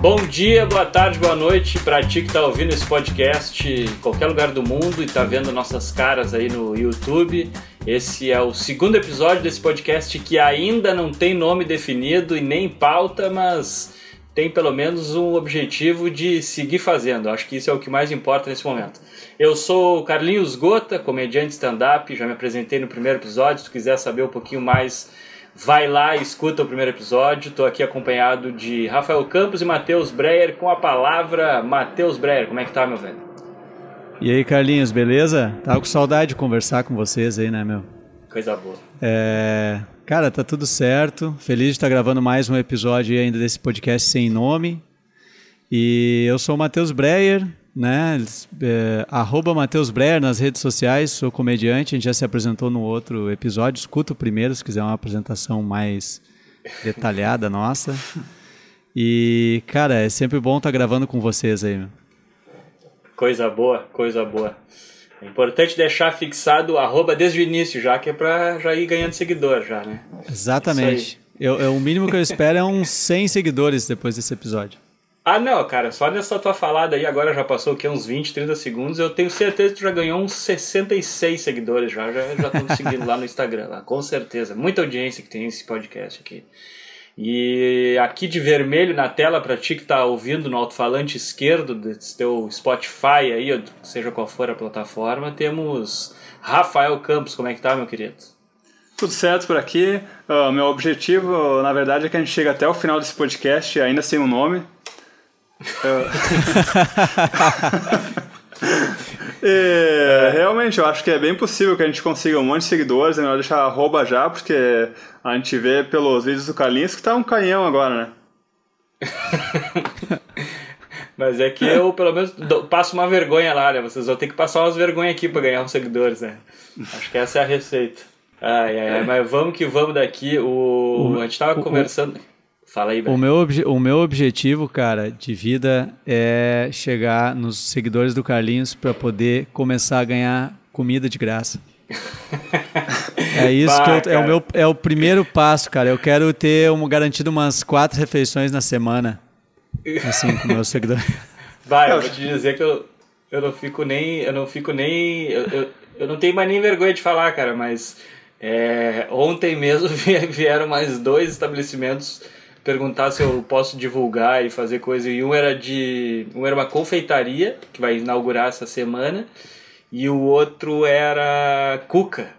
Bom dia, boa tarde, boa noite para ti que está ouvindo esse podcast em qualquer lugar do mundo e está vendo nossas caras aí no YouTube. Esse é o segundo episódio desse podcast que ainda não tem nome definido e nem pauta, mas tem pelo menos um objetivo de seguir fazendo. Acho que isso é o que mais importa nesse momento. Eu sou Carlinhos Gota, comediante stand-up, já me apresentei no primeiro episódio. Se tu quiser saber um pouquinho mais Vai lá e escuta o primeiro episódio. Estou aqui acompanhado de Rafael Campos e Matheus Breyer com a palavra Matheus Breyer. Como é que tá, meu velho? E aí, Carlinhos, beleza? Tava com saudade de conversar com vocês aí, né, meu? Coisa boa. É... Cara, tá tudo certo. Feliz de estar gravando mais um episódio ainda desse podcast sem nome. E eu sou o Matheus Breyer, né? É, arroba Matheus Breyer nas redes sociais, sou comediante, a gente já se apresentou no outro episódio, escuta o primeiro se quiser uma apresentação mais detalhada nossa. E, cara, é sempre bom estar tá gravando com vocês aí. Meu. Coisa boa, coisa boa. É importante deixar fixado o arroba desde o início, já que é pra já ir ganhando seguidor já, né? Exatamente. Eu, eu, o mínimo que eu espero é uns 100 seguidores depois desse episódio. Ah, não, cara, só nessa tua falada aí, agora já passou o quê? Uns 20, 30 segundos. Eu tenho certeza que tu já ganhou uns 66 seguidores já. Já estão te seguindo lá no Instagram, lá, com certeza. Muita audiência que tem esse podcast aqui. E aqui de vermelho na tela, para ti que tá ouvindo no alto-falante esquerdo desse teu Spotify aí, seja qual for a plataforma, temos Rafael Campos. Como é que tá, meu querido? Tudo certo por aqui. Uh, meu objetivo, na verdade, é que a gente chegue até o final desse podcast ainda sem um nome. é, realmente, eu acho que é bem possível que a gente consiga um monte de seguidores. É melhor deixar arroba já, porque a gente vê pelos vídeos do Carlinhos que tá um canhão agora, né? Mas é que eu, pelo menos, passo uma vergonha lá, né? Vocês vão ter que passar umas vergonhas aqui para ganhar uns seguidores, né? Acho que essa é a receita. Ai, ai, ai, mas vamos que vamos daqui. O, a gente tava conversando. Fala aí, O meu, o meu objetivo, cara, de vida é chegar nos seguidores do Carlinhos para poder começar a ganhar comida de graça. é isso bah, que eu, é o meu é o primeiro passo, cara. Eu quero ter um, garantido umas quatro refeições na semana, assim, com meus seguidores. Vai, eu vou te dizer que eu, eu não fico nem eu não fico nem eu, eu, eu não tenho mais nem vergonha de falar, cara, mas é, ontem mesmo vieram mais dois estabelecimentos perguntar se eu posso divulgar e fazer coisa. E um era de. Um era uma confeitaria, que vai inaugurar essa semana. E o outro era Cuca.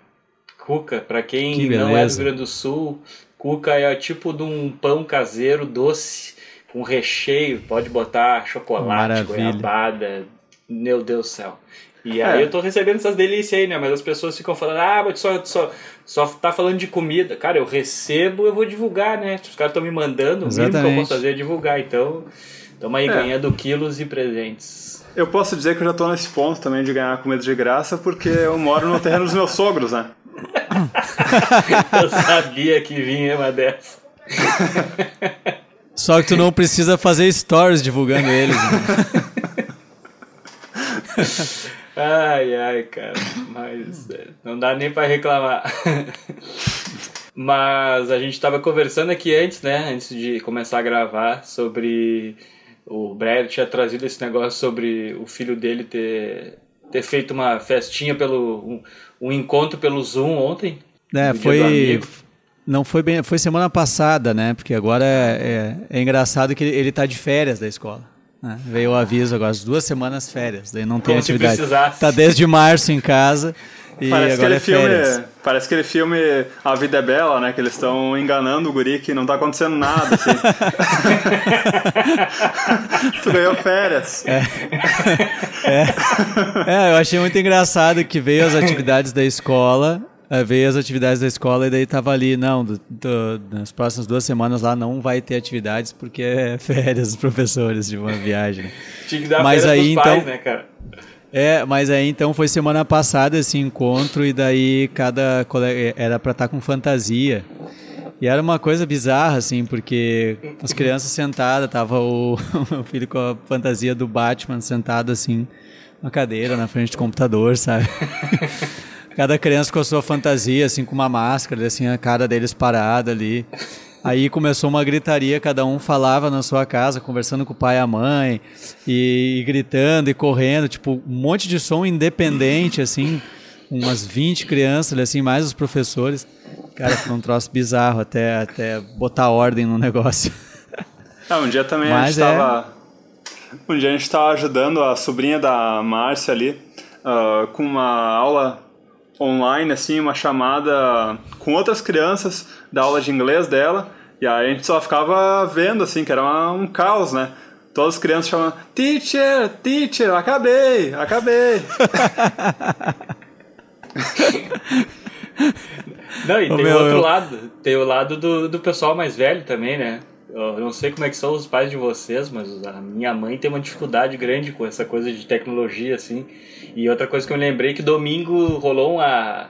Cuca, para quem que não é do Rio Grande do Sul, Cuca é tipo de um pão caseiro doce, com recheio, pode botar chocolate, Maravilha. goiabada. Meu Deus do céu. E aí é. eu tô recebendo essas delícias aí, né? Mas as pessoas ficam falando, ah, mas só, só, só tá falando de comida. Cara, eu recebo, eu vou divulgar, né? Os caras estão me mandando, Exatamente. o mínimo que eu posso fazer é divulgar. Então, estamos aí é. ganhando quilos e presentes. Eu posso dizer que eu já tô nesse ponto também de ganhar comida de graça, porque eu moro no terreno dos meus sogros, né? eu sabia que vinha uma dessa. Só que tu não precisa fazer stories divulgando eles. Né? Ai, ai, cara. Mas é, não dá nem para reclamar. Mas a gente estava conversando aqui antes, né? Antes de começar a gravar, sobre. O Brad tinha trazido esse negócio sobre o filho dele ter, ter feito uma festinha pelo. Um, um encontro pelo Zoom ontem. É, foi. Não foi bem. Foi semana passada, né? Porque agora é, é, é engraçado que ele, ele tá de férias da escola. Né? Veio o aviso agora, as duas semanas férias, daí não tem Como atividade. Tá desde março em casa. E parece agora é filme, parece aquele filme A Vida é Bela, né? Que eles estão enganando o guri que não tá acontecendo nada, assim. tu ganhou férias. É. É. é, eu achei muito engraçado que veio as atividades da escola veio as atividades da escola e daí tava ali, não, do, do, nas próximas duas semanas lá não vai ter atividades porque é férias dos professores de uma viagem. Tinha que dar mas aí, então, pais, né, cara? É, mas aí então foi semana passada esse encontro e daí cada colega era para estar tá com fantasia. E era uma coisa bizarra, assim, porque as crianças sentadas, tava o meu filho com a fantasia do Batman sentado assim, na cadeira, na frente do computador, sabe? Cada criança com a sua fantasia, assim, com uma máscara, assim, a cara deles parada ali. Aí começou uma gritaria, cada um falava na sua casa, conversando com o pai e a mãe, e, e gritando e correndo, tipo, um monte de som independente, assim, umas 20 crianças, assim, mais os professores. Cara, foi um troço bizarro até, até botar ordem no negócio. Ah, um dia também Mas a gente estava. É... Um dia a gente estava ajudando a sobrinha da Márcia ali uh, com uma aula online, assim, uma chamada com outras crianças da aula de inglês dela. E aí a gente só ficava vendo, assim, que era uma, um caos, né? Todas as crianças chamando, teacher, teacher, acabei, acabei. Não, e tem o outro eu... lado, tem o lado do, do pessoal mais velho também, né? Eu não sei como é que são os pais de vocês, mas a minha mãe tem uma dificuldade grande com essa coisa de tecnologia, assim. E outra coisa que eu me lembrei que domingo rolou uma,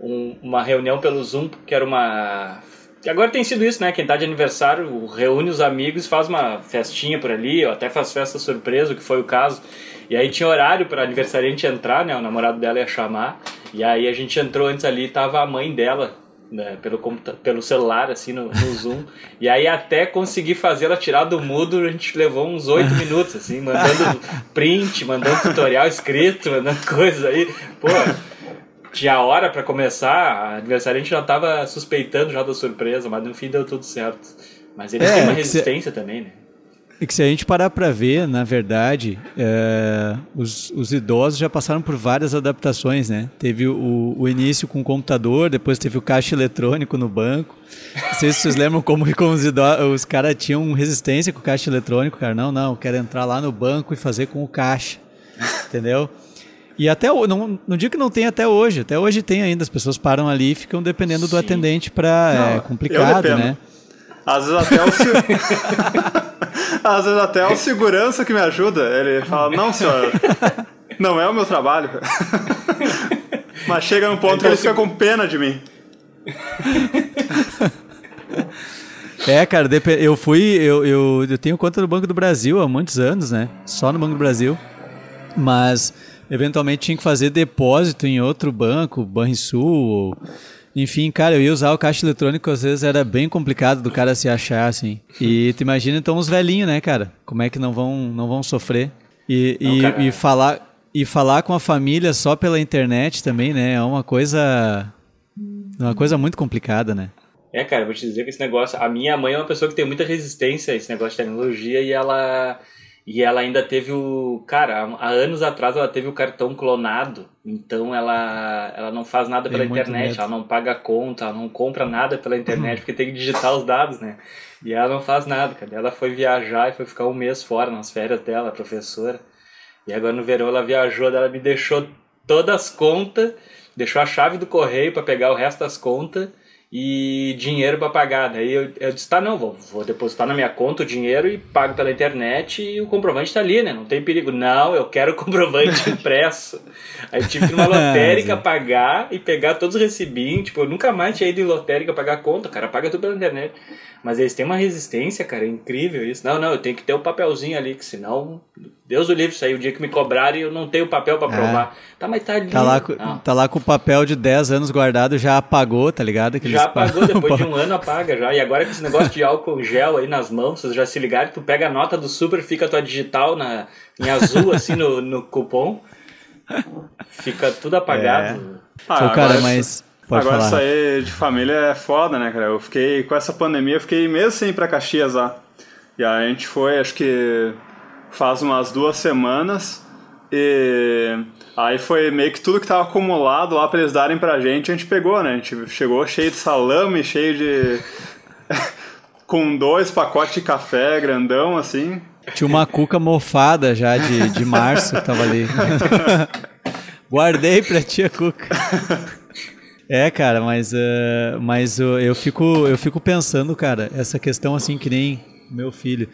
um, uma reunião pelo Zoom, que era uma que agora tem sido isso, né? Quem tá de aniversário reúne os amigos, faz uma festinha por ali, ou até faz festa surpresa, que foi o caso. E aí tinha horário para aniversariante entrar, né? O namorado dela ia chamar. E aí a gente entrou antes ali, tava a mãe dela né, pelo, pelo celular, assim, no, no Zoom. e aí até conseguir fazer ela tirar do mudo, a gente levou uns oito minutos, assim, mandando print, mandando tutorial escrito, mandando coisas aí. Pô, tinha hora para começar, a aniversariante já tava suspeitando já da surpresa, mas no fim deu tudo certo. Mas eles é, têm uma resistência cê... também, né? E que se a gente parar para ver, na verdade, é, os, os, idosos já passaram por várias adaptações, né? Teve o, o, início com o computador, depois teve o caixa eletrônico no banco. Não sei se vocês lembram como, como os, os caras tinham resistência com o caixa eletrônico, cara. Não, não, quero entrar lá no banco e fazer com o caixa, entendeu? E até não, não digo que não tem até hoje, até hoje tem ainda, as pessoas param ali e ficam dependendo Sim. do atendente para é complicado, né? Às vezes até o Às vezes até o segurança que me ajuda. Ele fala, não, senhor, não é o meu trabalho. Mas chega num ponto então, que ele fica com pena de mim. É, cara, eu fui. Eu, eu, eu tenho conta no Banco do Brasil há muitos anos, né? Só no Banco do Brasil. Mas eventualmente tinha que fazer depósito em outro banco, Banrisul, enfim, cara, eu ia usar o caixa eletrônico, às vezes era bem complicado do cara se achar, assim. E tu imagina então os velhinhos, né, cara? Como é que não vão, não vão sofrer? E, não, e, e, falar, e falar com a família só pela internet também, né? É uma coisa. Uma coisa muito complicada, né? É, cara, vou te dizer que esse negócio. A minha mãe é uma pessoa que tem muita resistência a esse negócio de tecnologia e ela e ela ainda teve o. Cara, há anos atrás ela teve o cartão clonado. Então ela, ela não faz nada pela internet, ela não paga conta, ela não compra nada pela internet, porque tem que digitar os dados, né? E ela não faz nada, cara. Ela foi viajar e foi ficar um mês fora nas férias dela, professora. E agora no verão ela viajou, ela me deixou todas as contas, deixou a chave do correio para pegar o resto das contas e dinheiro para pagar. Daí eu, eu disse, tá, não, vou, vou depositar na minha conta o dinheiro e pago pela internet e o comprovante tá ali, né? Não tem perigo. Não, eu quero o comprovante impresso. Aí tive que ir numa lotérica pagar e pegar todos os recibinhos. Tipo, eu nunca mais tinha ido em lotérica pagar a conta, o cara paga tudo pela internet. Mas eles têm uma resistência, cara, é incrível isso. Não, não, eu tenho que ter o um papelzinho ali, que senão, Deus o livre, aí, o dia que me cobrarem eu não tenho papel para é. provar. Tá, mas tá ali. Tá lá, tá lá com o papel de 10 anos guardado, já apagou, tá ligado? Já apagou, depois de um ano apaga já. E agora com esse negócio de álcool gel aí nas mãos, vocês já se ligaram, tu pega a nota do super, fica a tua digital na, em azul, assim, no, no cupom. Fica tudo apagado. É. Ah, cara, mas... Pode Agora falar. sair de família é foda, né, cara? Eu fiquei, com essa pandemia, eu fiquei mesmo sem ir pra Caxias lá. E aí a gente foi, acho que faz umas duas semanas. E aí foi meio que tudo que tava acumulado lá pra eles darem pra gente, a gente pegou, né? A gente chegou cheio de salame, cheio de. com dois pacotes de café grandão, assim. Tinha uma cuca mofada já de, de março que tava ali. Guardei pra tia Cuca. É, cara, mas, uh, mas uh, eu, fico, eu fico pensando, cara, essa questão assim que nem meu filho.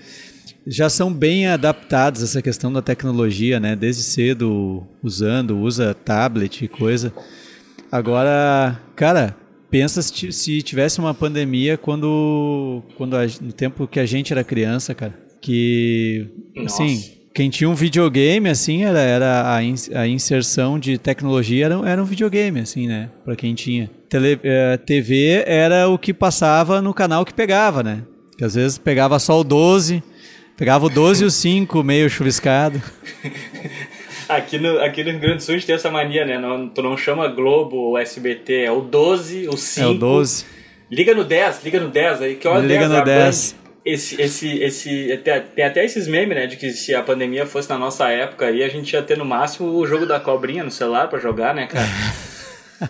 Já são bem adaptados essa questão da tecnologia, né? Desde cedo usando, usa tablet e coisa. Agora, cara, pensa se, se tivesse uma pandemia quando, quando a, no tempo que a gente era criança, cara. Que, Nossa. assim, quem tinha um videogame, assim, era, era a, in, a inserção de tecnologia era, era um videogame, assim, né? Para quem tinha. tele, é, TV era o que passava no canal que pegava, né? Que às vezes pegava só o 12, pegava o 12 e o 5 meio chuviscado. Aqui no, aqui no Rio Grande do Sul a gente tem essa mania, né? Não, tu não chama Globo ou SBT, é o 12, o 5. É o 12. Liga no 10, liga no 10 aí, que olha Liga 10, no a 10. Band. Esse, esse, esse, tem, tem até esses memes, né? De que se a pandemia fosse na nossa época aí, a gente ia ter no máximo o jogo da cobrinha no celular pra jogar, né, cara?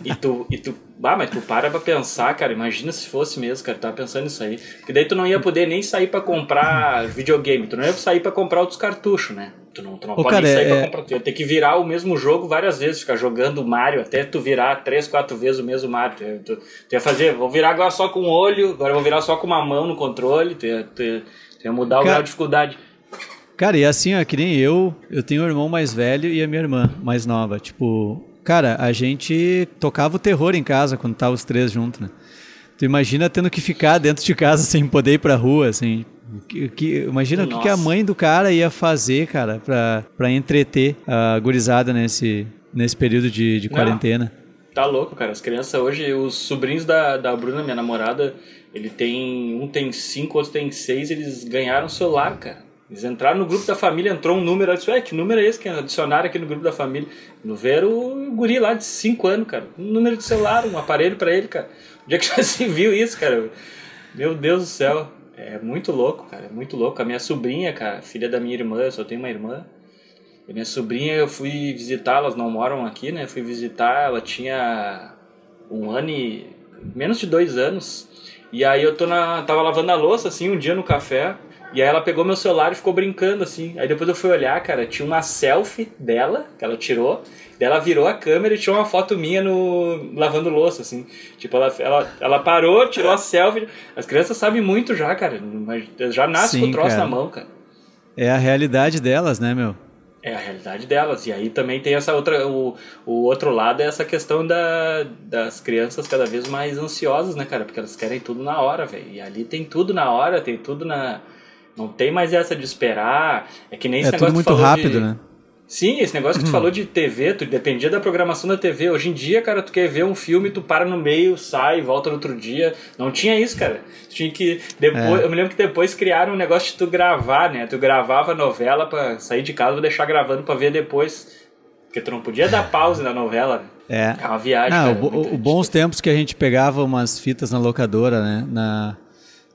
E tu, e tu, ah, mas tu para pra pensar, cara, imagina se fosse mesmo, cara, tava pensando nisso aí. Porque daí tu não ia poder nem sair pra comprar videogame, tu não ia sair pra comprar outros cartuchos, né? Tu não, tu não Ô, pode cara, nem sair é- pra comprar, tu ia ter que virar o mesmo jogo várias vezes, ficar jogando Mario até tu virar três, quatro vezes o mesmo Mario. Tu, ia- tu, tu ia fazer, vou virar agora só com um olho, agora vou virar só com uma mão no controle, tu ia, tu ia, tu ia mudar o Cara- grau de dificuldade. Cara, e assim, ó, que nem eu, eu tenho um irmão mais velho e a minha irmã mais nova. Tipo, cara, a gente tocava o terror em casa quando tava os três juntos, né? Tu imagina tendo que ficar dentro de casa sem poder ir pra rua, assim. Que, que- imagina o que, que a Nossa. mãe do cara ia fazer, cara, pra, pra entreter a gurizada nesse, nesse período de, de quarentena. Tá louco, cara. As crianças hoje, os sobrinhos da, da Bruna, minha namorada, ele tem. Um tem cinco, outro tem seis, eles ganharam celular, cara. Eles entraram no grupo da família, entrou um número, eu disse, ué, que número é esse que adicionaram aqui no grupo da família? No ver o guri lá de 5 anos, cara. Um número de celular, um aparelho pra ele, cara. Onde é que já se viu isso, cara? Meu Deus do céu. É muito louco, cara. É muito louco. A minha sobrinha, cara, filha da minha irmã, eu só tenho uma irmã. Minha sobrinha, eu fui visitar, elas não moram aqui, né? Fui visitar, ela tinha um ano e. menos de dois anos. E aí eu tô na. tava lavando a louça, assim, um dia no café. E aí ela pegou meu celular e ficou brincando, assim. Aí depois eu fui olhar, cara, tinha uma selfie dela, que ela tirou. Daí ela virou a câmera e tirou uma foto minha no. lavando louça, assim. Tipo, ela, ela, ela parou, tirou a selfie. As crianças sabem muito já, cara. Mas Já nasce com o troço cara. na mão, cara. É a realidade delas, né, meu? É a realidade delas. E aí também tem essa outra. O, o outro lado é essa questão da, das crianças cada vez mais ansiosas, né, cara? Porque elas querem tudo na hora, velho. E ali tem tudo na hora, tem tudo na. Não tem mais essa de esperar. É que nem esse É negócio tudo que tu muito rápido, de- né? Sim, esse negócio que tu falou de TV, tu dependia da programação da TV. Hoje em dia, cara, tu quer ver um filme, tu para no meio, sai, volta no outro dia. Não tinha isso, cara. Tu tinha que. Depois, É. Eu me lembro que depois criaram um negócio de tu gravar, né? Tu gravava a novela pra sair de casa, vou deixar gravando pra ver depois. Porque tu não podia dar pause na novela. né? É. É uma viagem. Ah, cara, o, muito- o bons tempos que a gente pegava umas fitas na locadora, né? Na,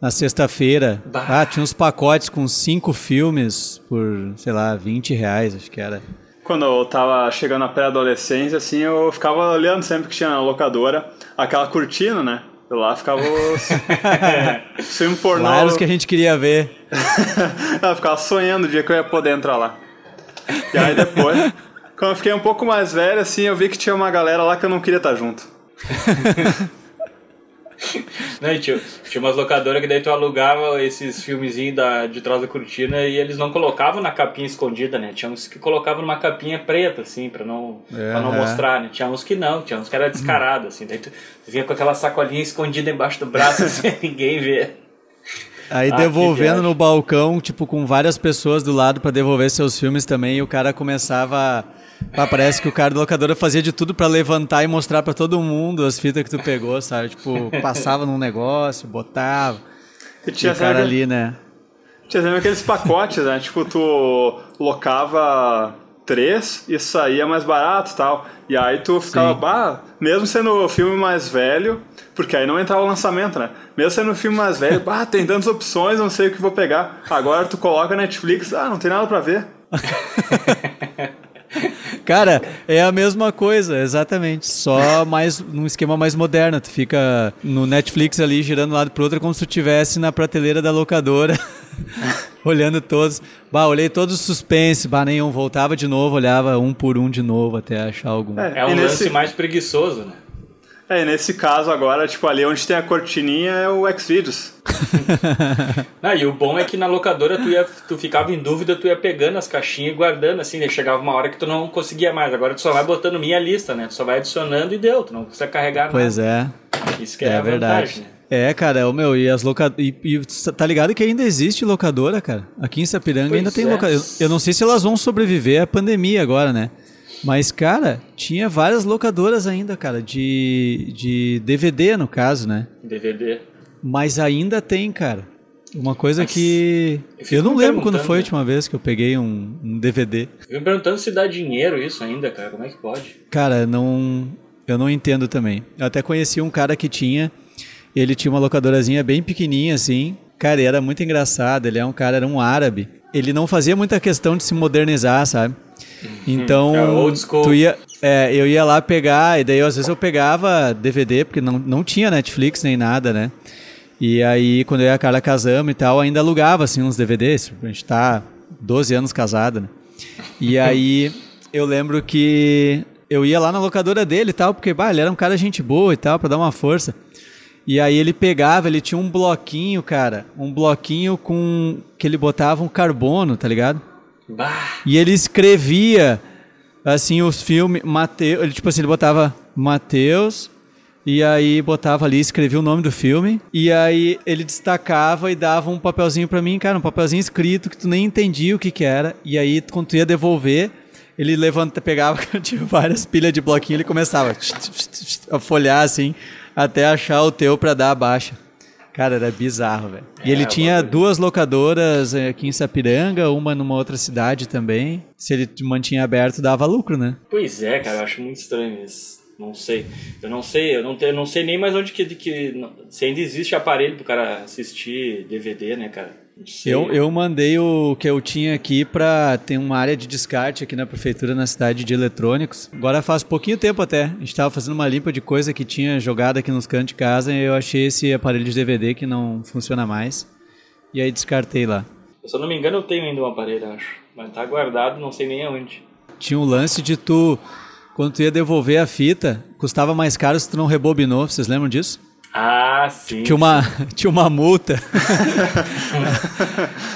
na sexta-feira. Ah, tinha uns pacotes com cinco filmes por, sei lá, 20 reais, acho que era. Quando eu tava chegando na pré-adolescência, assim, eu ficava olhando sempre que tinha na locadora aquela cortina, né? Eu lá ficava os filme pornô. Lá era os que a gente queria ver. eu ficava sonhando o dia que eu ia poder entrar lá. E aí depois, quando eu fiquei um pouco mais velho, assim, eu vi que tinha uma galera lá que eu não queria estar junto. Não, tinha, tinha umas locadoras que daí tu alugava esses filmezinhos da, de trás da cortina e eles não colocavam na capinha escondida, né? Tinha uns que colocavam numa capinha preta, assim, pra não, pra não É. mostrar, né? Tinha uns que não, tinha uns que era descarado, assim. Daí tu, vinha com aquela sacolinha escondida embaixo do braço, assim, ninguém vê. Aí Ah, devolvendo no balcão, tipo, com várias pessoas do lado pra devolver seus filmes também, e o cara começava. Ah, parece que o cara da locadora fazia de tudo pra levantar e mostrar pra todo mundo as fitas que tu pegou, sabe? Tipo, passava num negócio, botava. E E tinha o cara ali, né? tinha sempre aqueles pacotes, né? Tipo, tu locava três e saía mais barato e tal. E aí tu ficava, bah, mesmo sendo o filme mais velho, porque aí não entrava o lançamento, né? Mesmo sendo o filme mais velho, bah, tem tantas opções, não sei o que vou pegar. Agora tu coloca Netflix, ah, não tem nada pra ver. Cara, é a mesma coisa, exatamente. Só mais num esquema mais moderno. Tu fica no Netflix ali girando de um lado pro outro como se tu estivesse na prateleira da locadora, olhando todos. Bah, olhei todos os suspense, bah, nenhum. Voltava de novo, olhava um por um de novo até achar algum. É um e lance mais preguiçoso, né? É, e nesse caso agora, tipo, ali onde tem a cortininha é o Xvideos. Não, e o bom é que na locadora tu, ia, tu ficava em dúvida, tu ia pegando as caixinhas e guardando, assim, daí chegava uma hora que tu não conseguia mais. Agora tu só vai botando minha lista, né? Tu só vai adicionando e deu, tu não precisa carregar Pois nada. é. Isso que é, É a verdade. vantagem, né? É, cara, o meu, e as locadoras. E, e tá ligado que ainda existe locadora, cara? Aqui em Sapiranga Pois ainda tem é. locadora. Eu, eu não sei se elas vão sobreviver à pandemia agora, né? Mas, cara, tinha várias locadoras ainda, cara, de, de DVD, no caso, né? DVD. Mas ainda tem, cara. Uma coisa Mas que. eu Eu não lembro quando foi a última vez que eu peguei um, um DVD. Eu me perguntando se dá dinheiro isso ainda, cara. Como é que pode? Cara, não. Eu não entendo também. Eu até conheci um cara que tinha. Ele tinha uma locadorazinha bem pequenininha, assim. Cara, e era muito engraçado. Ele é um cara, era um árabe. Ele não fazia muita questão de se modernizar, sabe? Então, É tu ia, é, eu ia lá pegar, e daí às vezes eu pegava DVD, porque não, não tinha Netflix nem nada, né? E aí, quando eu e a Carla casamos e tal, ainda alugava, assim, uns DVDs. A gente tá 12 anos casado, né? E aí, eu lembro que eu ia lá na locadora dele e tal, porque, bah, ele era um cara gente boa e tal, pra dar uma força. E aí ele pegava, ele tinha um bloquinho, cara, um bloquinho com que ele botava um carbono, tá ligado? Bah! E ele escrevia assim os filmes, Mateus, ele tipo assim, ele botava Mateus e aí botava ali, escrevia o nome do filme e aí ele destacava e dava um papelzinho pra mim, cara, um papelzinho escrito que tu nem entendia o que que era. E aí quando tu ia devolver, ele levanta, pegava, tinha várias pilhas de bloquinho, ele começava a folhar assim até achar o teu pra dar a baixa. Cara, era bizarro, velho. E É, ele tinha bagulho. duas locadoras eh, aqui em Sapiranga, uma numa outra cidade também. Se ele mantinha aberto, dava lucro, né? Pois é, cara, eu acho muito estranho isso. Não sei. Eu não sei, eu não, te, eu não sei nem mais onde que, que. Se ainda existe aparelho pro cara assistir DVD, né, cara? Eu, eu mandei o que eu tinha aqui pra. Tem uma área de descarte aqui na prefeitura, na cidade de eletrônicos. Agora faz pouquinho tempo até. A gente tava fazendo uma limpa de coisa que tinha jogado aqui nos cantos de casa e eu achei esse aparelho de DVD que não funciona mais. E aí descartei lá. Se eu não me engano, eu tenho ainda um aparelho, acho. Mas tá guardado, não sei nem aonde. Tinha um lance de tu. Quando tu ia devolver a fita, custava mais caro se tu não rebobinou. Vocês lembram disso? Ah, sim. Tinha uma, tinha uma multa.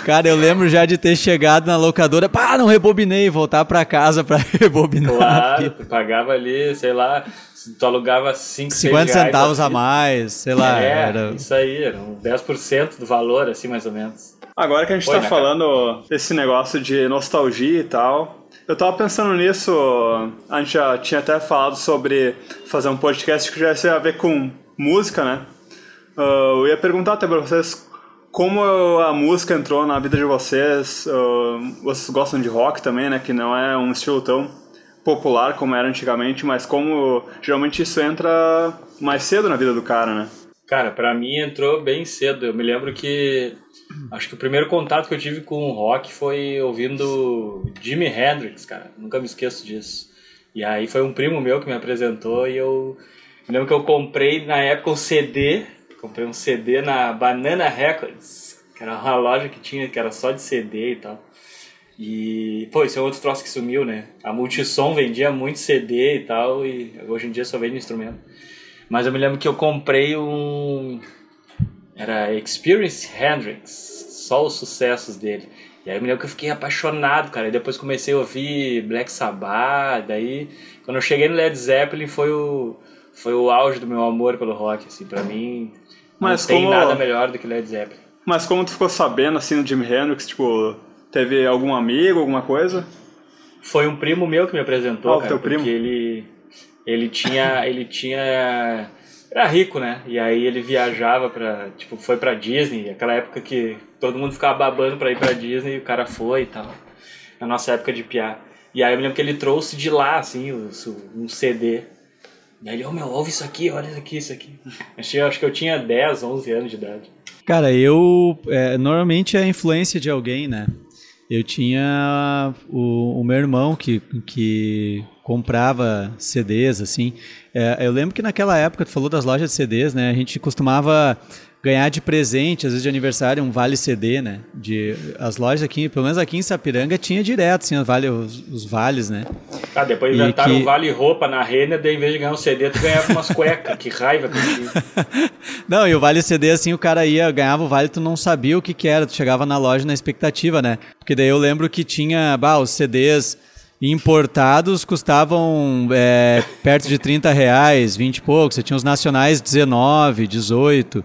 Cara, eu lembro já de ter chegado na locadora, pá, não rebobinei, voltar pra casa pra rebobinar. Claro, tu pagava ali, sei lá, tu alugava 5, 50 centavos a mais, sei lá. É, era... isso aí, era um 10% do valor, assim, mais ou menos. Agora que a gente Oi, tá né, falando desse negócio de nostalgia e tal, eu tava pensando nisso, a gente já tinha até falado sobre fazer um podcast que já tinha a ver com música, né? Ah, eu ia perguntar até pra vocês como a música entrou na vida de vocês. ah, vocês gostam de rock também, né? Que não é um estilo tão popular como era antigamente, mas como geralmente isso entra mais cedo na vida do cara, né? Cara, pra mim entrou bem cedo. Eu me lembro que. Acho que o primeiro contato que eu tive com o rock foi ouvindo Jimi Hendrix, cara. Nunca me esqueço disso. E aí foi um primo meu que me apresentou e eu. Me lembro que eu comprei na época um CD. Comprei um CD na Banana Records, que era uma loja que tinha, que era só de CD e tal. E, pô, esse é outro troço que sumiu, né? A Multissom vendia muito CD e tal, e hoje em dia só vende instrumento. Mas eu me lembro que eu comprei um. Era Experience Hendrix, só os sucessos dele. E aí eu me lembro que eu fiquei apaixonado, cara. E depois comecei a ouvir Black Sabbath. Daí, quando eu cheguei no Led Zeppelin, foi o, foi o auge do meu amor pelo rock. Assim, pra mim, Mas não tem como- nada melhor do que Led Zeppelin. Mas como tu ficou sabendo assim do Jimi Hendrix, tipo, teve algum amigo, alguma coisa? Foi um primo meu que me apresentou, Ah, o cara, teu porque primo? ele ele tinha ele tinha era rico, né? E aí ele viajava pra, tipo, foi pra Disney, aquela época que todo mundo ficava babando pra ir pra Disney, e o cara foi e tal. Na nossa época de piá. E aí eu me lembro que ele trouxe de lá assim, um CD. E aí ele, ô meu, ouve isso aqui, olha isso aqui, isso aqui. Achei, acho que eu tinha 10, 11 anos de idade. Cara, eu. é, normalmente é a influência de alguém, né? Eu tinha o, o meu irmão que, que comprava CDs, assim. É, eu lembro que naquela época, tu falou das lojas de CDs, né? A gente costumava ganhar de presente, às vezes de aniversário, um vale CD, né? De, as lojas aqui, pelo menos aqui em Sapiranga, tinha direto, assim, vale, os, os vales, né? Ah, depois inventaram que- um vale roupa na Renner, daí em vez de ganhar um CD, tu ganhava umas cuecas. que raiva que eu tinha. Não, e o Vale CD, assim, o cara ia, ganhava o Vale, tu não sabia o que que era, tu chegava na loja na expectativa, né? Porque daí eu lembro que tinha, bah, os CDs importados custavam é, perto de 30 reais, 20 e pouco, você tinha os nacionais 19, 18,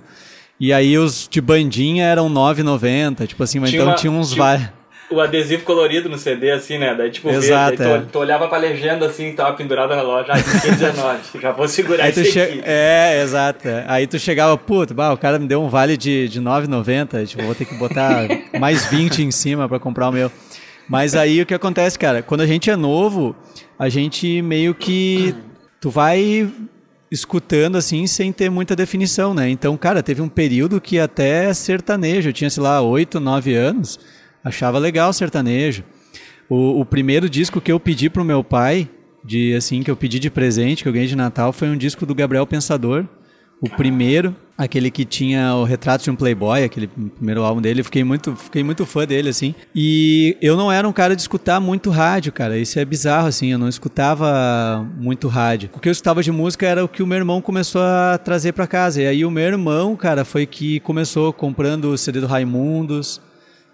e aí os de bandinha eram 9,90, tipo assim, mas Tinha então uma- tinha uns tinha- Vale... o adesivo colorido no CD, assim, né? Daí, tipo, Exato, verde. É. tu, tu olhava pra legenda, assim, tava pendurado na loja. Ah, esse aqui é 19. Já vou segurar Aí esse aqui. É, exato. é. Aí tu chegava, puto, bah, o cara me deu um vale de, de 9,90, tipo, vou ter que botar mais 20 em cima pra comprar o meu. Mas aí o que acontece, cara, quando a gente é novo, a gente meio que tu vai escutando assim sem ter muita definição, né? Então, cara, teve um período que até sertanejo, eu tinha, sei lá, 8, 9 anos, achava legal sertanejo. O, o primeiro disco que eu pedi pro meu pai, de assim, que eu pedi de presente, que eu ganhei de Natal, foi um disco do Gabriel Pensador. O primeiro, aquele que tinha o retrato de um playboy, aquele primeiro álbum dele, eu fiquei muito, fiquei muito fã dele, assim. E eu não era um cara de escutar muito rádio, cara. Isso é bizarro, assim. Eu não escutava muito rádio. O que eu escutava de música era o que o meu irmão começou a trazer pra casa. E aí o meu irmão, cara, foi que começou comprando o CD do Raimundos.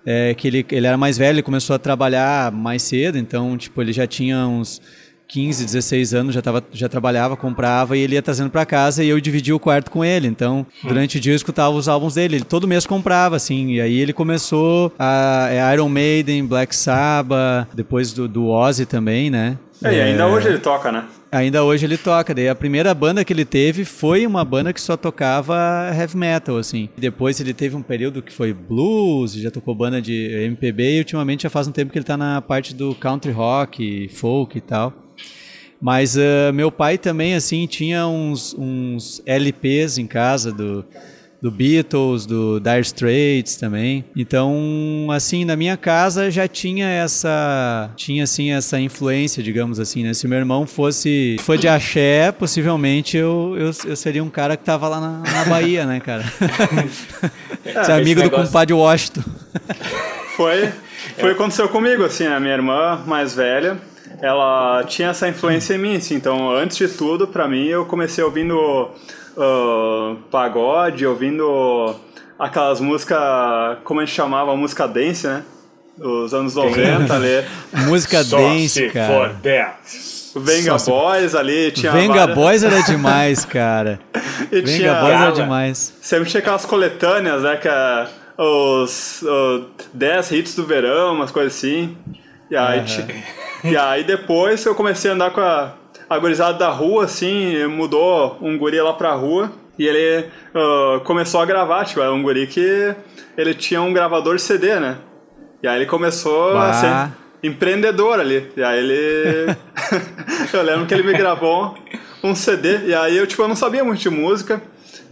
É, que ele, ele era mais velho, ele começou a trabalhar mais cedo, então, tipo, ele já tinha uns 15, 16 anos, já, tava, já trabalhava, comprava e ele ia trazendo para casa e eu dividia o quarto com ele. Então, durante o dia eu escutava os álbuns dele. Ele todo mês comprava, assim. E aí ele começou a é Iron Maiden, Black Sabbath, depois do, do Ozzy também, né? É, e ainda hoje ele toca, né? Ainda hoje ele toca. Daí a primeira banda que ele teve foi uma banda que só tocava heavy metal, assim. Depois ele teve um período que foi blues, já tocou banda de MPB e ultimamente já faz um tempo que ele tá na parte do country rock, folk e tal. Mas uh, meu pai também, assim, tinha uns, uns LPs em casa do, do Beatles, do Dire Straits também. Então, assim, na minha casa já tinha essa, tinha assim essa influência, digamos assim, né? Se meu irmão fosse foi de axé, possivelmente eu, eu, eu seria um cara que tava lá na, na Bahia, né, cara? Ser amigo do negócio- compadre Washington. Foi, foi aconteceu comigo, assim, a minha irmã mais velha, ela tinha essa influência em mim, assim, então antes de tudo, pra mim, eu comecei ouvindo ah, pagode, ouvindo aquelas músicas, como a gente chamava, música dance, né? Dos anos 90 ali, Música Só dance, se cara. for dance. Venga Só se- Boys ali, tinha Venga várias- Boys era demais, cara. e Venga tinha, Boys era demais. Sempre tinha aquelas coletâneas, né? Que é os uh, 10 hits do verão, umas coisas assim. E aí, ti- e aí depois eu comecei a andar com a, a gurizada da rua, assim, mudou um guri lá pra rua. E ele uh, começou a gravar, tipo, era um guri que ele tinha um gravador CD, né? E aí ele começou a Bah. ser empreendedor ali. E aí ele. eu lembro que ele me gravou um CD. E aí eu, tipo, eu não sabia muito de música.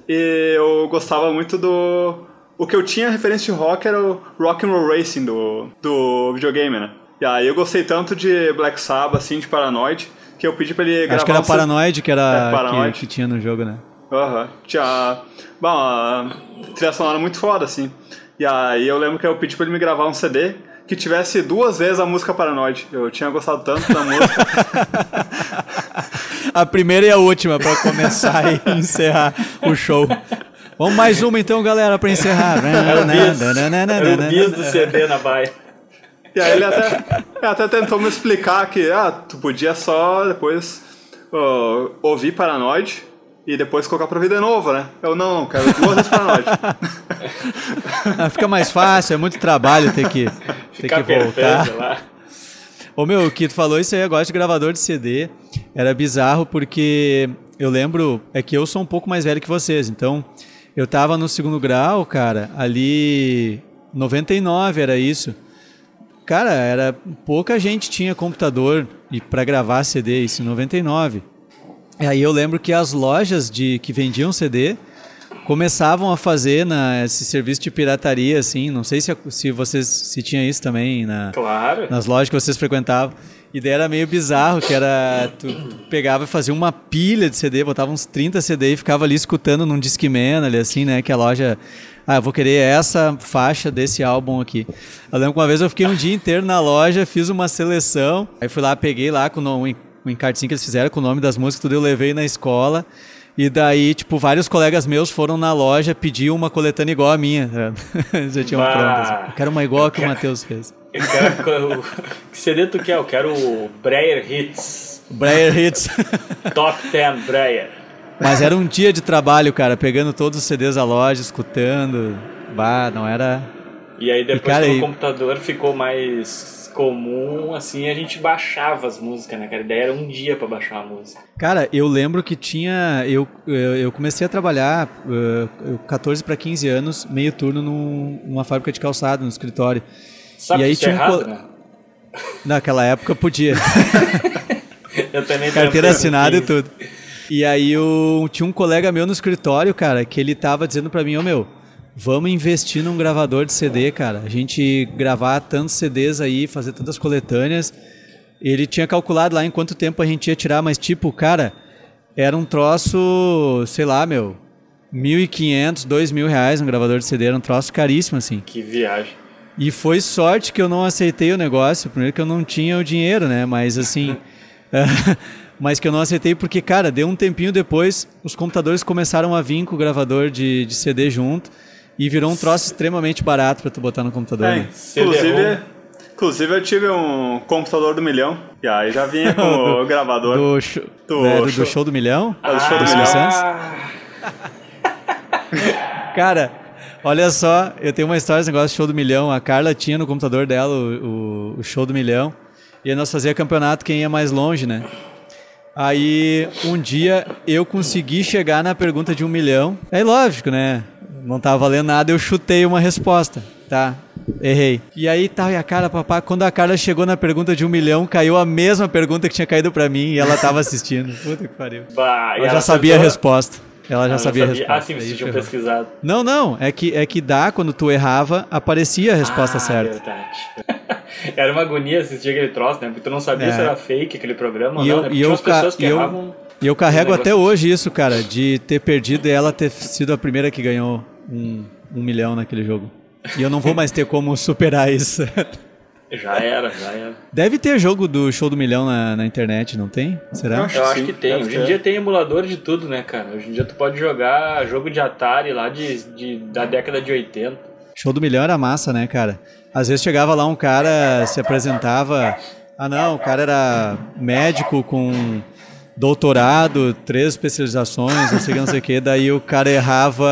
E eu gostava muito do. O que eu tinha referência de rock era o Rock and Roll Racing do, do videogame, né? E aí eu gostei tanto de Black Sabbath, assim, de Paranoid, que eu pedi pra ele gravar Acho que era um. Paranoid que, era, É, Paranoid. Que, que tinha no jogo, né? Aham. Tinha. Bom, a trilha sonora muito foda, assim. E aí eu lembro que eu pedi pra ele me gravar um CD que tivesse duas vezes a música Paranoid. Eu tinha gostado tanto da música. A primeira e a última pra começar e encerrar o show. Vamos mais uma então, galera, pra encerrar. Era o bis. Era o bis do CD na baia. E aí ele até, ele até tentou me explicar que ah, tu podia só depois ó, ouvir Paranoid e depois colocar pra vida de novo, né? Eu não, não, quero duas vezes Paranoid. Ah, Fica mais fácil, é muito trabalho ter que, ter que voltar. lá. Ô meu, o que tu falou isso aí agora de gravador de CD era bizarro porque eu lembro, é que eu sou um pouco mais velho que vocês, então eu tava no segundo grau, cara, ali 99 era isso. Cara, era pouca gente tinha computador e para gravar CD, isso em 99. E aí eu lembro que as lojas de que vendiam CD começavam a fazer na, esse serviço de pirataria, assim. Não sei se, se vocês se tinha isso também na, Claro. nas lojas que vocês frequentavam. E daí era meio bizarro, que era. Tu pegava e fazia uma pilha de CD, botava uns 30 CD e ficava ali escutando num Discman ali, assim, né? Que a loja. Ah, eu vou querer essa faixa desse álbum aqui. Eu lembro que uma vez eu fiquei um dia inteiro na loja, fiz uma seleção. Aí fui lá, peguei lá com o encartezinho que eles fizeram com o nome das músicas, tudo eu levei na escola. E daí, tipo, vários colegas meus foram na loja pedir uma coletânea igual a minha. já tinham Bah. prontas. Eu quero uma igual que o Matheus fez. Eu quero. Que CD tu quer? Eu quero o Breyer Hits. Breyer Hits. Top 10 Breyer. Mas era um dia de trabalho, cara, pegando todos os CDs da loja, escutando. Bah, não era. E aí depois E, cara, que o e- computador ficou mais comum, assim, a gente baixava as músicas, né, cara? A ideia era um dia pra baixar a música. Cara, eu lembro que tinha. Eu, eu, comecei a trabalhar uh, eu, 14 para 15 anos, meio turno num- numa fábrica de calçado, no escritório. Sabe E aí é tinha um errado, co- né? Naquela época podia. Eu também Carteira assinada e 15. tudo. E aí eu tinha um colega meu no escritório, cara, que ele tava dizendo pra mim, ô meu, vamos investir num gravador de CD, cara. A gente gravar tantos CDs aí, fazer tantas coletâneas. Ele tinha calculado lá em quanto tempo a gente ia tirar, mas tipo, cara, era um troço, sei lá, meu, 1.500, 2.000 reais um gravador de CD, era um troço caríssimo, assim. Que viagem. E foi sorte que eu não aceitei o negócio. Primeiro que eu não tinha o dinheiro, né? Mas assim. mas que eu não aceitei porque, cara, deu um tempinho depois, os computadores começaram a vir com o gravador de, de CD junto. E virou um troço extremamente barato pra tu botar no computador. É, né? inclusive, inclusive eu tive um computador do milhão. E aí já vinha com o gravador. Do, show, Do é, do, do show- do milhão? Ah, do show do do milhão. Cara, olha só, eu tenho uma história desse negócio de show do milhão. A Carla tinha no computador dela o, o- o show do milhão. E aí nós fazia campeonato quem ia mais longe, né? Aí um dia eu consegui chegar na pergunta de um milhão. É lógico, né? Não tava valendo nada, eu chutei uma resposta. Tá, errei. E aí tá, e a cara, papá, quando a Carla chegou na pergunta de um milhão, caiu a mesma pergunta que tinha caído pra mim e ela tava assistindo. Puta que pariu. bah, Ela já sabia a resposta. Ela já Ela sabia a resposta. Ah, sim, vocês tinham pesquisado. Não, não, é que, é que dá, quando tu errava, aparecia a resposta ah, certa. verdade. Era uma agonia assistir aquele troço, né? Porque tu não sabia É. se era fake aquele programa ou E não, eu, né? e Porque eu, tinha umas ca- pessoas que e eu, erravam... e eu carrego até hoje isso, cara, de ter perdido e ela ter sido a primeira que ganhou um, um milhão naquele jogo. E eu não vou mais ter como superar isso. Já era, já era. Deve ter jogo do show do milhão na, na internet, não tem? Será? Eu acho Eu que acho que tem. Hoje em dia tem emulador de tudo, né, cara? Hoje em dia tu pode jogar jogo de Atari lá de, de, da década de 80. Show do milhão era massa, né, cara? Às vezes chegava lá um cara, se apresentava. Ah, não, o cara era médico com doutorado, três especializações, não sei o que, não sei o que. Daí o cara errava.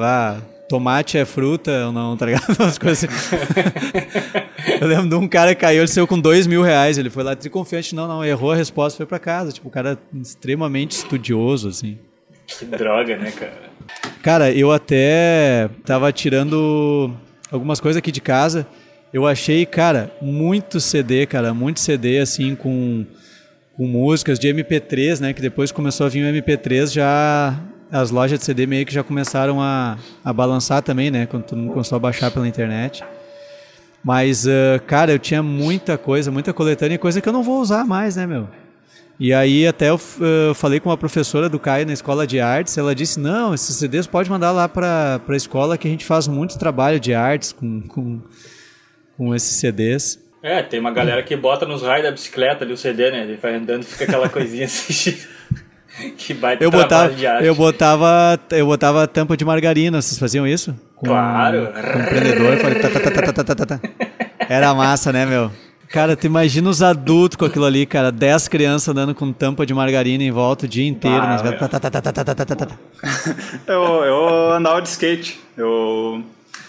Ah, tomate é fruta ou não, tá ligado? Umas coisas assim. Eu lembro de um cara que caiu, ele saiu com dois mil reais. Ele foi lá triconfiante, não, não, errou a resposta, foi pra casa. Tipo, o cara extremamente estudioso, assim. Que droga, né, cara? Cara, eu até tava tirando algumas coisas aqui de casa. Eu achei, cara, muito CD, cara, muito CD assim com, com músicas de MP3, né? Que depois começou a vir o MP3, já as lojas de CD meio que já começaram a, a balançar também, né? Quando todo mundo começou a baixar pela internet. Mas, ah, cara, eu tinha muita coisa, muita coletânea coisa que eu não vou usar mais, né, meu? E aí até eu uh, falei com uma professora do Caio na escola de artes, ela disse, não, esses CDs pode mandar lá para a escola que a gente faz muito trabalho de artes com, com, com esses CDs. É, tem uma galera que bota nos raios da bicicleta ali o CD, né? Ele vai andando e fica aquela coisinha assim. que baita eu botava, de arte. Eu botava, eu botava tampa de margarina, vocês faziam isso? Com, claro. Com um falei, tá, tá, tá, tá, tá, tá. Era massa, né, meu? Cara, tu imagina os adultos com aquilo ali, cara. Dez crianças andando com tampa de margarina em volta o dia inteiro. Eu, eu andava de skate. Eu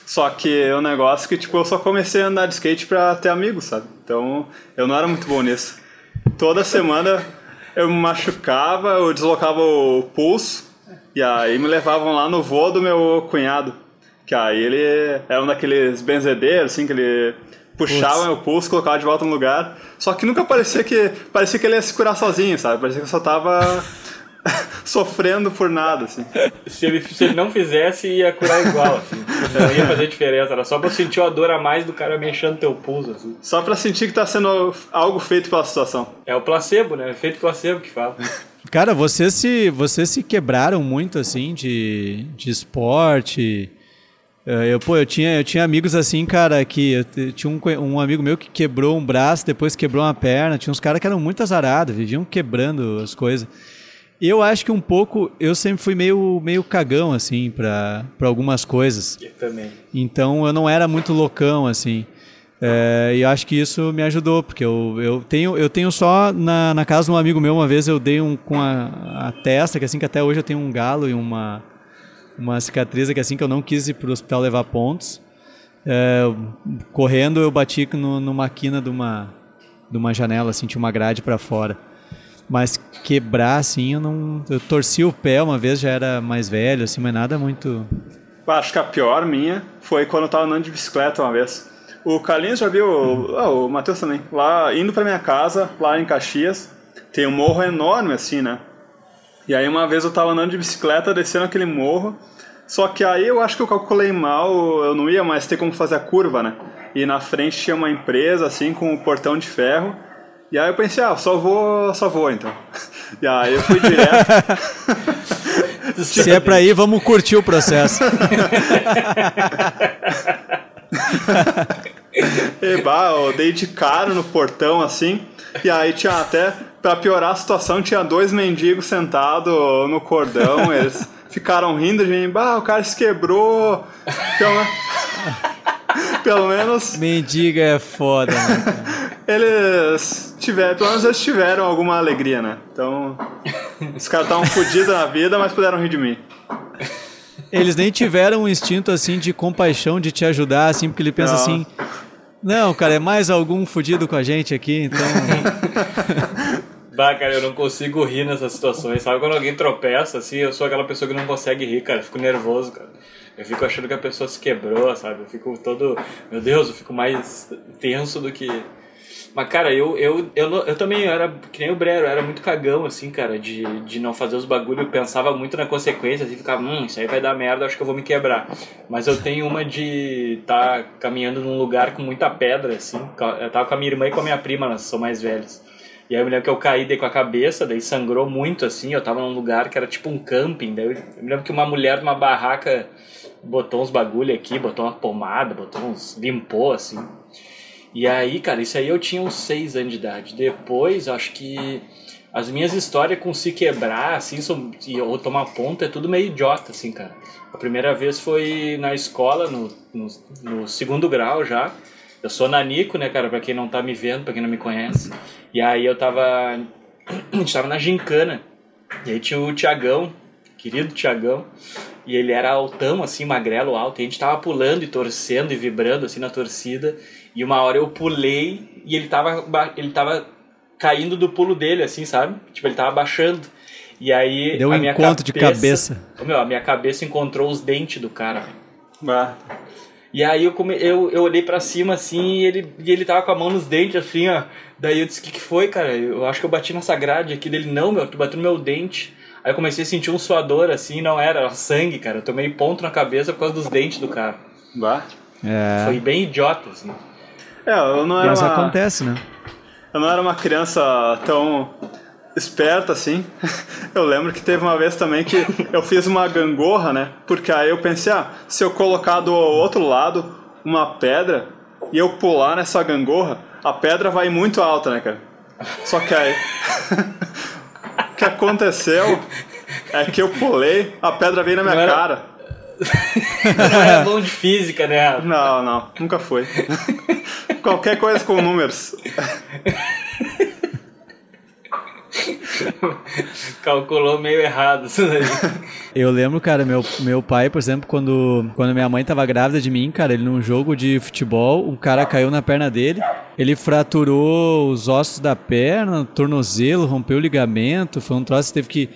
só que o negócio é que tipo, eu só comecei a andar de skate pra ter amigos, sabe? Então eu não era muito bom nisso. Toda semana eu me machucava, eu deslocava o pulso e aí me levavam lá no voo do meu cunhado. Que aí ele era um daqueles benzedeiros, assim, que ele puxava Putz. meu pulso, colocava de volta no lugar. Só que nunca parecia que. Parecia que ele ia se curar sozinho, sabe? Parecia que eu só tava sofrendo por nada, assim. Se ele, se ele não fizesse, ia curar igual, assim. Não ia fazer diferença. Era só pra sentir uma dor a mais do cara mexendo teu pulso, assim. Só pra sentir que tá sendo algo feito pela situação. É o placebo, né? Efeito placebo que fala. Cara, vocês se, vocês se quebraram muito, assim, de, de esporte. Eh, Eu, pô, eu tinha, eu tinha amigos assim, cara, que tinha um, um amigo meu que quebrou um braço, depois quebrou uma perna. Tinha uns caras que eram muito azarados, viviam quebrando as coisas. Eu acho que um pouco, eu sempre fui meio, meio cagão, assim, pra, pra algumas coisas. Eu também. Então eu não era muito loucão, assim. É, e acho que isso me ajudou, porque eu, eu, tenho, eu tenho só na, na casa de um amigo meu, uma vez eu dei um com a, a testa, que assim que até hoje eu tenho um galo e uma, uma cicatriz que assim que eu não quis ir pro hospital levar pontos. é, correndo eu bati no, numa quina de uma, de uma janela, assim, tinha uma grade para fora. Mas quebrar, assim, eu não. Eu torci o pé uma vez, já era mais velho, assim, mas nada muito. Acho que a pior minha foi quando eu tava andando de bicicleta uma vez. O Carlinhos já viu, oh, o Matheus também, lá indo pra minha casa, lá em Caxias, tem um morro enorme assim, né? E aí uma vez eu tava andando de bicicleta, descendo aquele morro, só que aí eu acho que eu calculei mal, eu não ia mais ter como fazer a curva, né? E na frente tinha uma empresa assim com um portão de ferro, e aí eu pensei, ah, só vou, só vou então. E aí eu fui direto. Se é pra ir, vamos curtir o processo. e bah, eu dei de cara no portão assim, e aí tinha até, pra piorar a situação, tinha dois mendigos sentados no cordão, eles ficaram rindo de mim, bah, o cara se quebrou. Pelo, pelo menos. Mendiga é foda, né? Eles tiveram, pelo menos eles tiveram alguma alegria, né? Então, os caras estavam fodidos na vida, mas puderam rir de mim. Eles nem tiveram um instinto assim de compaixão, de te ajudar, assim, porque ele pensa não. assim. Não, cara, é mais algum fudido com a gente aqui, então. Bah, cara, eu não consigo rir nessas situações. Sabe quando alguém tropeça, assim, eu sou aquela pessoa que não consegue rir, cara. Eu fico nervoso, cara. Eu fico achando que a pessoa se quebrou, sabe? Eu fico todo. Meu Deus, eu fico mais tenso do que mas, cara, eu, eu, eu, eu também era, que nem o Brero, era muito cagão, assim, cara, de, de não fazer os bagulho. Eu pensava muito na consequência, assim, ficava, hum, isso aí vai dar merda, acho que eu vou me quebrar. Mas eu tenho uma de estar tá caminhando num lugar com muita pedra, assim. Eu tava com a minha irmã e com a minha prima, elas são mais velhas. E aí eu me lembro que eu caí daí com a cabeça, daí sangrou muito, assim. Eu tava num lugar que era tipo um camping. Daí eu, eu me lembro que uma mulher de uma barraca botou uns bagulho aqui, botou uma pomada, botou uns. limpou, assim. E aí, cara, isso aí eu tinha uns 6 anos de idade. Depois, acho que as minhas histórias com se quebrar, assim, ou tomar ponta, é tudo meio idiota, assim, cara. A primeira vez foi na escola, no, no, no segundo grau já. Eu sou nanico, né, cara, pra quem não tá me vendo, pra quem não me conhece. E aí eu tava. A gente tava na gincana. E aí tinha o Tiagão, querido Tiagão. E ele era altão, assim, magrelo, alto. E a gente tava pulando e torcendo e vibrando, assim, na torcida. E uma hora eu pulei e ele tava, ele tava caindo do pulo dele, assim, sabe? Tipo, ele tava baixando. E aí. Deu um encontro cabeça, de cabeça. Meu, a minha cabeça encontrou os dentes do cara, velho. E aí eu, come, eu, eu olhei para cima assim e ele, e ele tava com a mão nos dentes, assim, ó. Daí eu disse, o que, que foi, cara? Eu acho que eu bati nessa grade aqui dele. Não, meu, tu bateu no meu dente. Aí eu comecei a sentir um suador assim, não era, era sangue, cara. Eu tomei ponto na cabeça por causa dos dentes do cara. Bah. É. Foi bem idiota, assim. É, eu não era Mas uma... acontece, né? Eu não era uma criança tão esperta assim. Eu lembro que teve uma vez também que eu fiz uma gangorra, né? Porque aí eu pensei, ah, se eu colocar do outro lado uma pedra e eu pular nessa gangorra, a pedra vai muito alta, né, cara? Só que aí. o que aconteceu é que eu pulei, a pedra veio na minha era... cara. Não é bom de física, né? Não, não, nunca foi. Qualquer coisa com números. Calculou meio errado isso daí. Eu lembro, cara, meu, meu pai, por exemplo, quando, quando minha mãe tava grávida de mim, cara, ele num jogo de futebol, um cara caiu na perna dele, ele fraturou os ossos da perna, tornozelo, rompeu o ligamento, foi um troço que teve que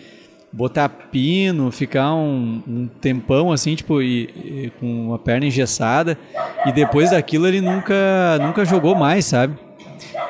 botar pino, ficar um, um tempão assim, tipo, e, e, com a perna engessada. E depois daquilo ele nunca, nunca jogou mais, sabe?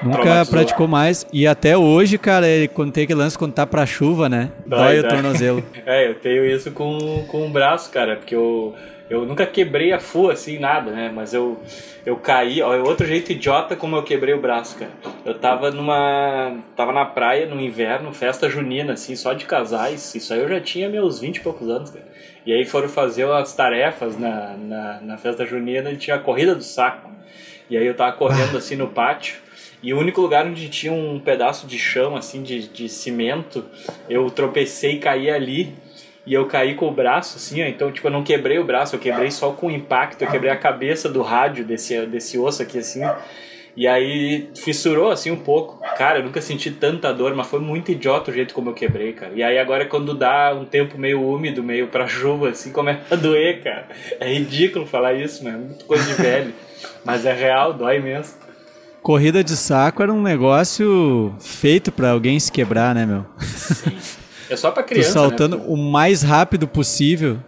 Nunca praticou mais. E até hoje, cara, ele, quando tem aquele lance, quando tá pra chuva, né? Dói, o tornozelo. é, eu tenho isso com, com o braço, cara, porque eu, eu nunca quebrei a full assim, nada, né? Mas eu eu caí, ó, é outro jeito idiota como eu quebrei o braço, cara. Eu tava numa. tava na praia no inverno, festa junina, assim, só de casais. Isso aí eu já tinha meus 20 e poucos anos, cara. E aí foram fazer as tarefas na, na, na festa junina e tinha a corrida do saco. E aí eu tava correndo assim no pátio. E o único lugar onde tinha um pedaço de chão, assim, de, de cimento, eu tropecei e caí ali e eu caí com o braço, assim, ó, então, tipo, eu não quebrei o braço, eu quebrei só com o impacto, eu quebrei a cabeça do rádio desse, desse osso aqui, assim, E aí fissurou assim um pouco. Cara, eu nunca senti tanta dor, mas foi muito idiota o jeito como eu quebrei, cara. E aí agora quando dá um tempo meio úmido, meio pra chuva, assim, começa a doer, cara. É ridículo falar isso, mas é muito coisa de velho. mas é real, dói mesmo. Corrida de saco era um negócio feito para alguém se quebrar, né, meu? Sim. É só pra criança, tu saltando né? o mais rápido possível.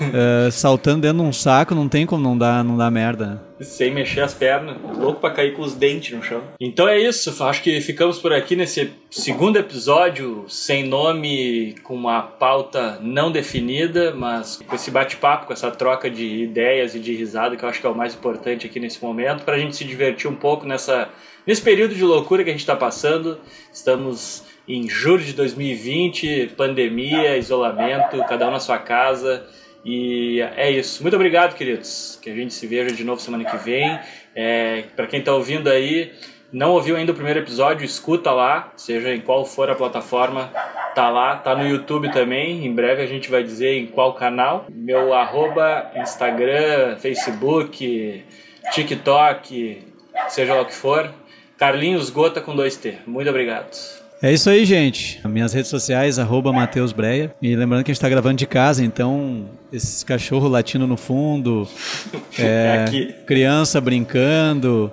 uh, saltando dentro de um saco, não tem como não dar, não dar merda. Sem mexer as pernas, louco pra cair com os dentes no chão. Então é isso, acho que ficamos por aqui nesse segundo episódio, sem nome, com uma pauta não definida, mas com esse bate-papo, com essa troca de ideias e de risada, que eu acho que é o mais importante aqui nesse momento, pra gente se divertir um pouco nessa, nesse período de loucura que a gente tá passando. Estamos em julho de 2020, pandemia, isolamento, cada um na sua casa. E é isso. Muito obrigado, queridos. Que a gente se veja de novo semana que vem. É, para quem está ouvindo aí, não ouviu ainda o primeiro episódio, escuta lá, seja em qual for a plataforma, tá lá, tá no YouTube também. Em breve a gente vai dizer em qual canal. Meu arroba, Instagram, Facebook, TikTok, seja lá o que for. Carlinhos Gota com 2T. Muito obrigado. É isso aí, gente. Minhas redes sociais, arroba Matheus Breia. E lembrando que a gente está gravando de casa, então esses cachorros latindo no fundo, é, é criança brincando,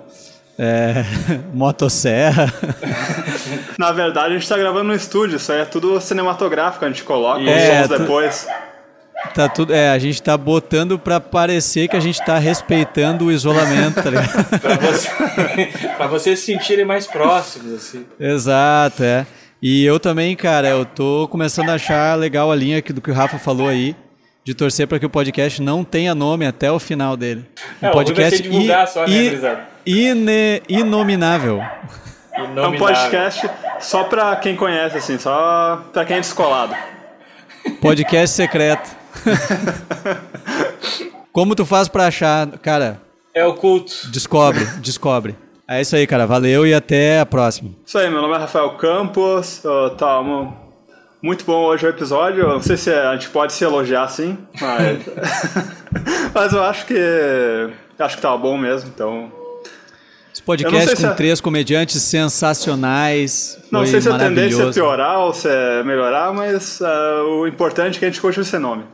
é, motosserra. Na verdade, a gente está gravando no estúdio, isso aí é tudo cinematográfico, a gente coloca é, os sons depois. Tá tudo, é, a gente tá botando para parecer que a gente tá respeitando o isolamento, tá ligado? pra, você, pra vocês se sentirem mais próximos, assim. Exato, é. E eu também, cara, eu tô começando a achar legal a linha do que o Rafa falou aí, de torcer para que o podcast não tenha nome até o final dele. Um é, podcast divulgar i, só, né, i, ine, inominável. inominável. É um podcast só para quem conhece, assim, só para quem é descolado. Podcast secreto. Como tu faz pra achar, cara? É oculto. Descobre, descobre. É isso aí, cara. Valeu e até a próxima. Isso aí, meu nome é Rafael Campos. Uh, tá, muito bom hoje o episódio. Não sei se a gente pode se elogiar assim, mas. mas eu acho que. Acho que tá bom mesmo, então. Esse podcast com é... três comediantes sensacionais. Não sei se a tendência é piorar ou se é melhorar, mas uh, o importante é que a gente continue esse nome.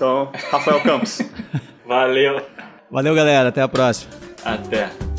Então, Rafael Campos. Valeu. Valeu, galera. Até a próxima. Até.